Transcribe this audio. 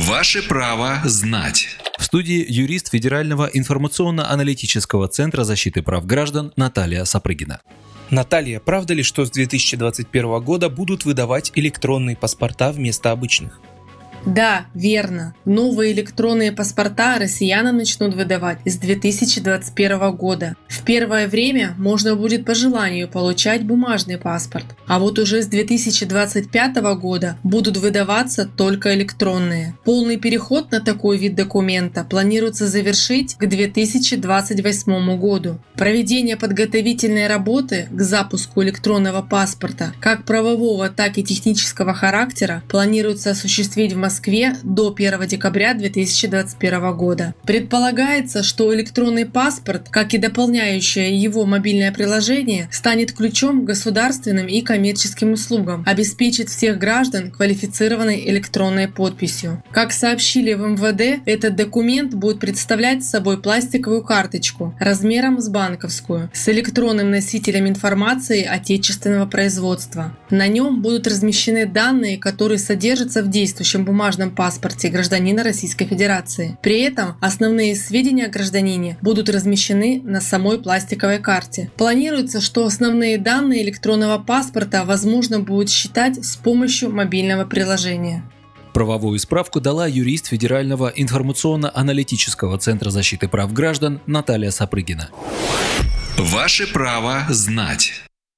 Ваше право знать. В студии юрист Федерального информационно-аналитического центра защиты прав граждан Наталья Сапрыгина. Наталья, правда ли, что с 2021 года будут выдавать электронные паспорта вместо обычных? Да, верно. Новые электронные паспорта россиянам начнут выдавать с 2021 года. В первое время можно будет по желанию получать бумажный паспорт, а вот уже с 2025 года будут выдаваться только электронные. Полный переход на такой вид документа планируется завершить к 2028 году. Проведение подготовительной работы к запуску электронного паспорта как правового, так и технического характера планируется осуществить в Москве Москве до 1 декабря 2021 года. Предполагается, что электронный паспорт, как и дополняющее его мобильное приложение, станет ключом к государственным и коммерческим услугам, обеспечит всех граждан квалифицированной электронной подписью. Как сообщили в МВД, этот документ будет представлять собой пластиковую карточку размером с банковскую с электронным носителем информации отечественного производства. На нем будут размещены данные, которые содержатся в действующем бумажном бумажном паспорте гражданина Российской Федерации. При этом основные сведения о гражданине будут размещены на самой пластиковой карте. Планируется, что основные данные электронного паспорта возможно будет считать с помощью мобильного приложения. Правовую справку дала юрист Федерального информационно-аналитического центра защиты прав граждан Наталья Сапрыгина. Ваше право знать.